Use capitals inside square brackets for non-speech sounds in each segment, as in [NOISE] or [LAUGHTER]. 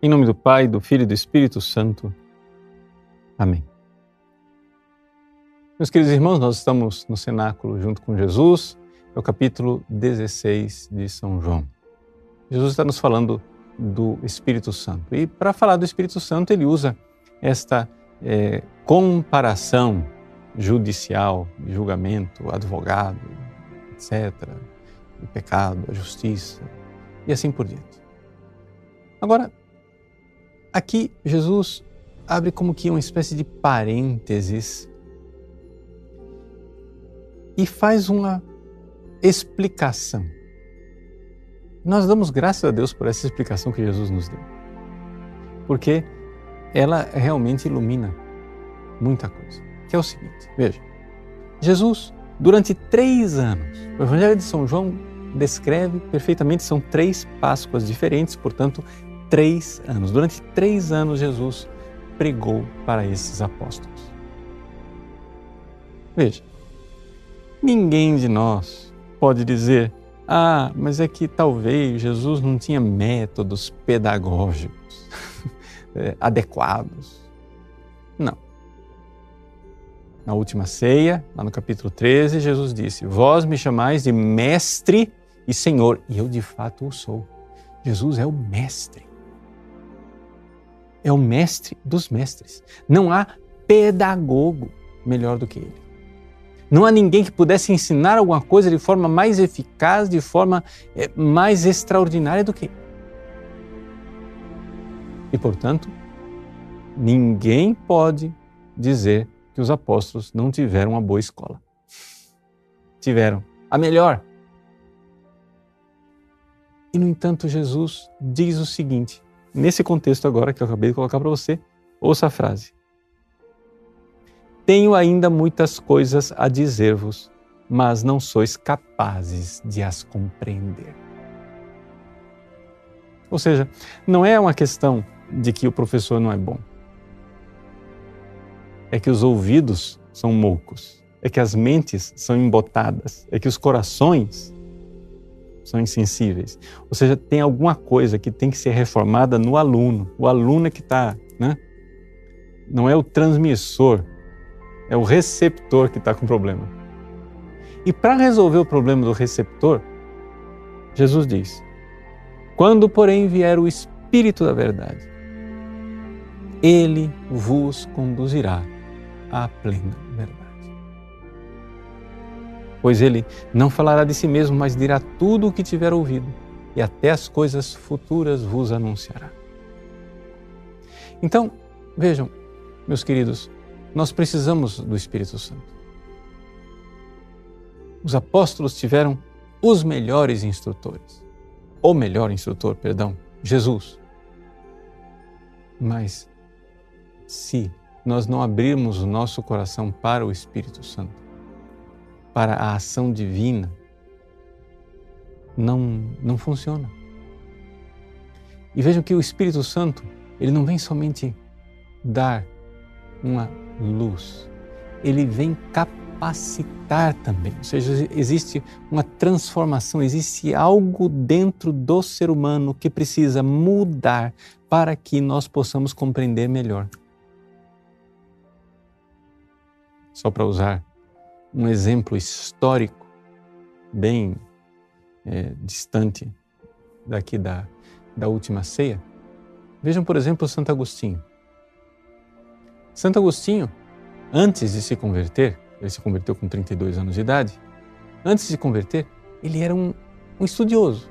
Em nome do Pai, do Filho e do Espírito Santo. Amém. Meus queridos irmãos, nós estamos no cenáculo junto com Jesus, é o capítulo 16 de São João. Jesus está nos falando do Espírito Santo. E para falar do Espírito Santo, ele usa esta é, comparação judicial, julgamento, advogado, etc., o pecado, a justiça e assim por diante. Agora, Aqui, Jesus abre como que uma espécie de parênteses e faz uma explicação. Nós damos graças a Deus por essa explicação que Jesus nos deu, porque ela realmente ilumina muita coisa. Que é o seguinte: veja, Jesus, durante três anos, o Evangelho de São João descreve perfeitamente, são três Páscoas diferentes, portanto, três anos. Durante três anos, Jesus pregou para esses apóstolos. Veja, ninguém de nós pode dizer, ah, mas é que talvez Jesus não tinha métodos pedagógicos é, [LAUGHS] adequados. Não. Na última ceia, lá no capítulo 13, Jesus disse: Vós me chamais de mestre e senhor, e eu de fato o sou. Jesus é o mestre é o mestre dos mestres. Não há pedagogo melhor do que ele. Não há ninguém que pudesse ensinar alguma coisa de forma mais eficaz, de forma é, mais extraordinária do que ele. E, portanto, ninguém pode dizer que os apóstolos não tiveram uma boa escola. Tiveram a melhor. E, no entanto, Jesus diz o seguinte: nesse contexto agora que eu acabei de colocar para você, ouça a frase. Tenho ainda muitas coisas a dizer-vos, mas não sois capazes de as compreender. Ou seja, não é uma questão de que o professor não é bom. É que os ouvidos são moucos, é que as mentes são embotadas, é que os corações são insensíveis. Ou seja, tem alguma coisa que tem que ser reformada no aluno. O aluno é que está, né? Não é o transmissor, é o receptor que está com problema. E para resolver o problema do receptor, Jesus diz: Quando, porém, vier o Espírito da Verdade, ele vos conduzirá à plena verdade pois ele não falará de si mesmo, mas dirá tudo o que tiver ouvido, e até as coisas futuras vos anunciará. Então, vejam, meus queridos, nós precisamos do Espírito Santo. Os apóstolos tiveram os melhores instrutores, o melhor instrutor, perdão, Jesus. Mas se nós não abrirmos o nosso coração para o Espírito Santo, para a ação divina não, não funciona. E vejam que o Espírito Santo, ele não vem somente dar uma luz, ele vem capacitar também. Ou seja, existe uma transformação, existe algo dentro do ser humano que precisa mudar para que nós possamos compreender melhor. Só para usar um exemplo histórico bem é, distante daqui da, da última ceia. Vejam, por exemplo, Santo Agostinho. Santo Agostinho, antes de se converter, ele se converteu com 32 anos de idade, antes de se converter, ele era um, um estudioso.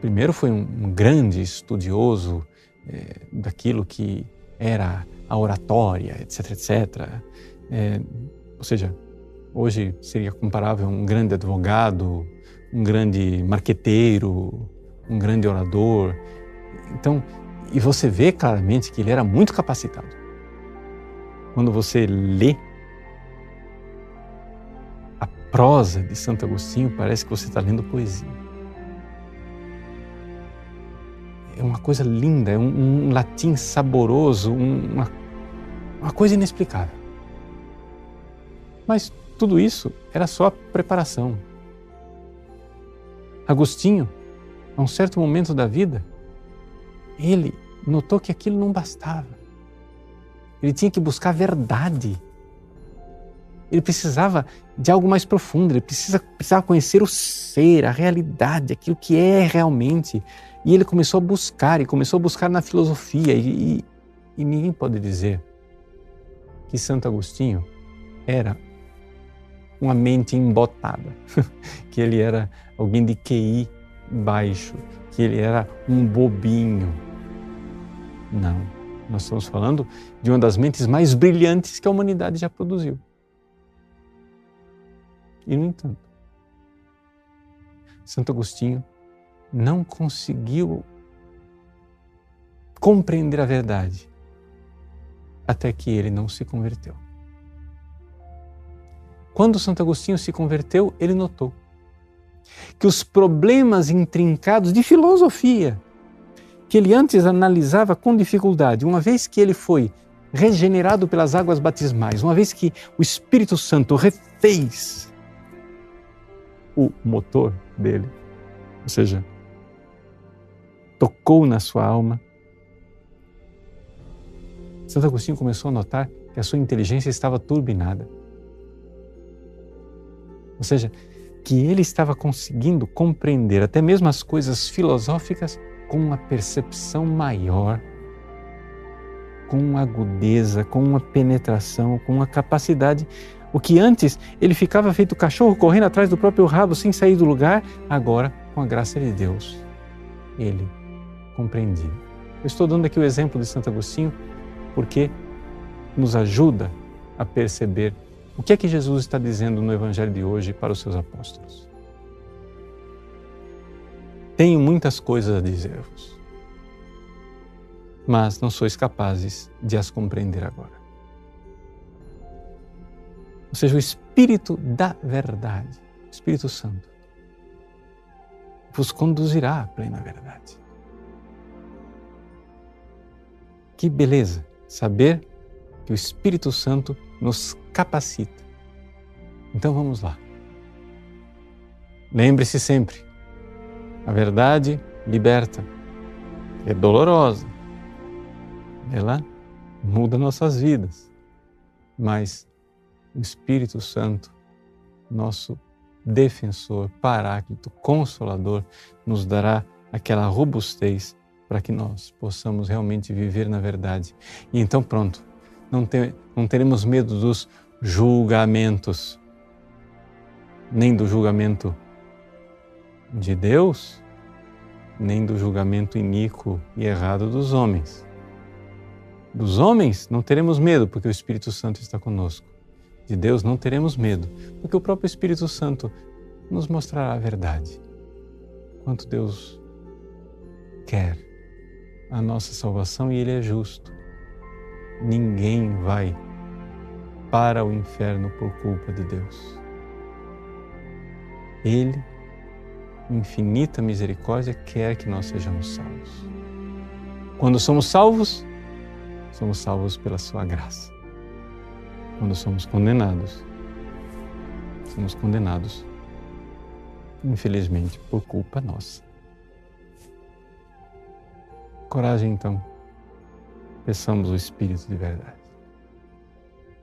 Primeiro foi um, um grande estudioso é, daquilo que era a oratória, etc, etc. É, ou seja, Hoje seria comparável a um grande advogado, um grande marqueteiro, um grande orador. Então, e você vê claramente que ele era muito capacitado. Quando você lê a prosa de Santo Agostinho, parece que você está lendo poesia. É uma coisa linda, é um, um latim saboroso, um, uma, uma coisa inexplicável. Mas tudo isso era só preparação. Agostinho, a um certo momento da vida, ele notou que aquilo não bastava. Ele tinha que buscar a verdade. Ele precisava de algo mais profundo, ele precisa, precisava conhecer o ser, a realidade, aquilo que é realmente. E ele começou a buscar, e começou a buscar na filosofia. E, e, e ninguém pode dizer que Santo Agostinho era uma mente embotada, [LAUGHS] que ele era alguém de QI baixo, que ele era um bobinho. Não, nós estamos falando de uma das mentes mais brilhantes que a humanidade já produziu. E, no entanto, Santo Agostinho não conseguiu compreender a verdade até que ele não se converteu. Quando Santo Agostinho se converteu, ele notou que os problemas intrincados de filosofia, que ele antes analisava com dificuldade, uma vez que ele foi regenerado pelas águas batismais, uma vez que o Espírito Santo refez o motor dele, ou seja, tocou na sua alma, Santo Agostinho começou a notar que a sua inteligência estava turbinada. Ou seja, que ele estava conseguindo compreender até mesmo as coisas filosóficas com uma percepção maior, com uma agudeza, com uma penetração, com uma capacidade. O que antes ele ficava feito cachorro correndo atrás do próprio rabo sem sair do lugar, agora, com a graça de Deus, ele compreendia. Eu estou dando aqui o exemplo de Santo Agostinho porque nos ajuda a perceber o que é que Jesus está dizendo no Evangelho de hoje para os seus apóstolos. Tenho muitas coisas a dizer-vos, mas não sois capazes de as compreender agora. Ou seja, o Espírito da Verdade, o Espírito Santo, vos conduzirá à plena verdade. Que beleza! saber que o Espírito Santo nos capacita. Então vamos lá. Lembre-se sempre: a verdade liberta, é dolorosa, ela muda nossas vidas, mas o Espírito Santo, nosso defensor, paráclito, consolador, nos dará aquela robustez para que nós possamos realmente viver na verdade. E então, pronto, não, não teremos medo dos julgamentos, nem do julgamento de Deus, nem do julgamento iníquo e errado dos homens. Dos homens não teremos medo, porque o Espírito Santo está conosco. De Deus não teremos medo, porque o próprio Espírito Santo nos mostrará a verdade. Quanto Deus quer a nossa salvação e Ele é justo. Ninguém vai para o inferno por culpa de Deus. Ele, infinita misericórdia, quer que nós sejamos salvos. Quando somos salvos, somos salvos pela Sua graça. Quando somos condenados, somos condenados, infelizmente, por culpa nossa. Coragem, então. Peçamos o Espírito de verdade.